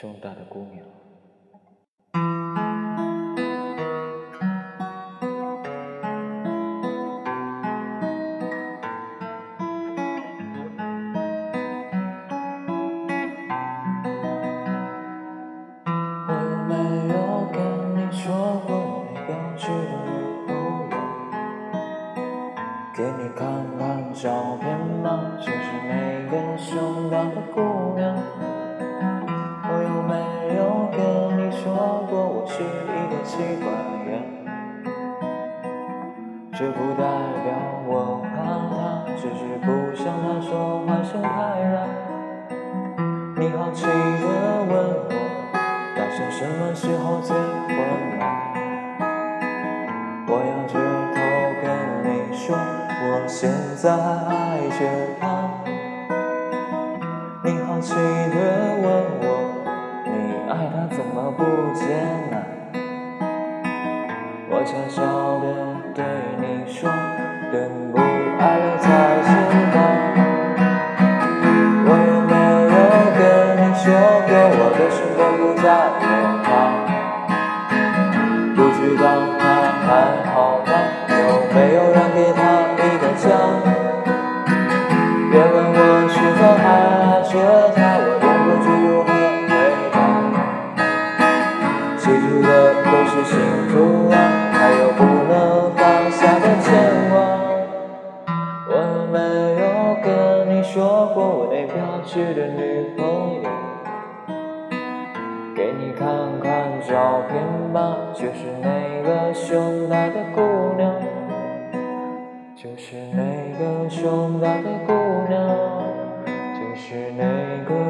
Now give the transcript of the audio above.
胸大的姑娘。我有没有跟你说过我没标志的女朋友？给你看看照片吗？就是那个胸大的姑娘。一个奇怪人？这不代表我怕他，只是不想她说话声太大。你好奇的问我，打算什么时候结婚吗？我仰着头跟你说，我现在还爱着她。你好奇的问我，你爱她怎么不接？悄悄地对你说，等不爱了才知道。我有没有跟你说过，我的心根不在乎他？不知道他还好吗？有没有人给他一个家？别问我是否还爱着他，我也不知如何回答。记住的都是幸福啊，没有跟你说过我那标致的女朋友？给你看看照片吧，就是那个胸大的姑娘，就是那个胸大的姑娘，就是那个。